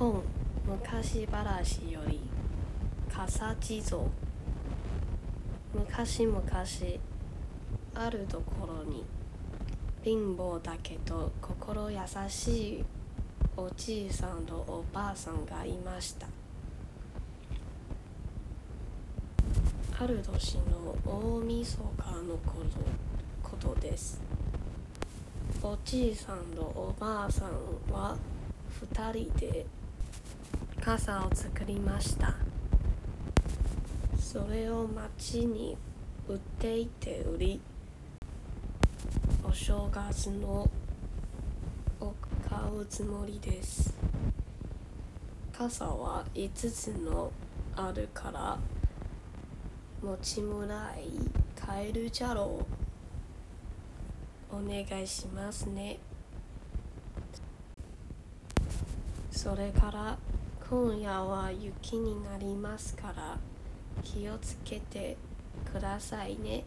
本昔話より笠地蔵昔々あるところに貧乏だけど心優しいおじいさんとおばあさんがいました。ある年の大晦日のことことです。おじいさんとおばあさんは二人で傘を作りました。それを町に売っていて売りお正月のを買うつもりです。傘は5つのあるから持ちもらい買えるじゃろう。お願いしますね。それから今夜は雪になりますから気をつけてくださいね。